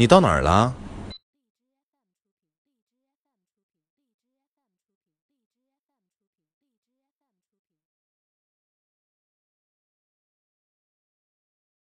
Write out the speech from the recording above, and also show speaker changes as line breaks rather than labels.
你到哪儿了？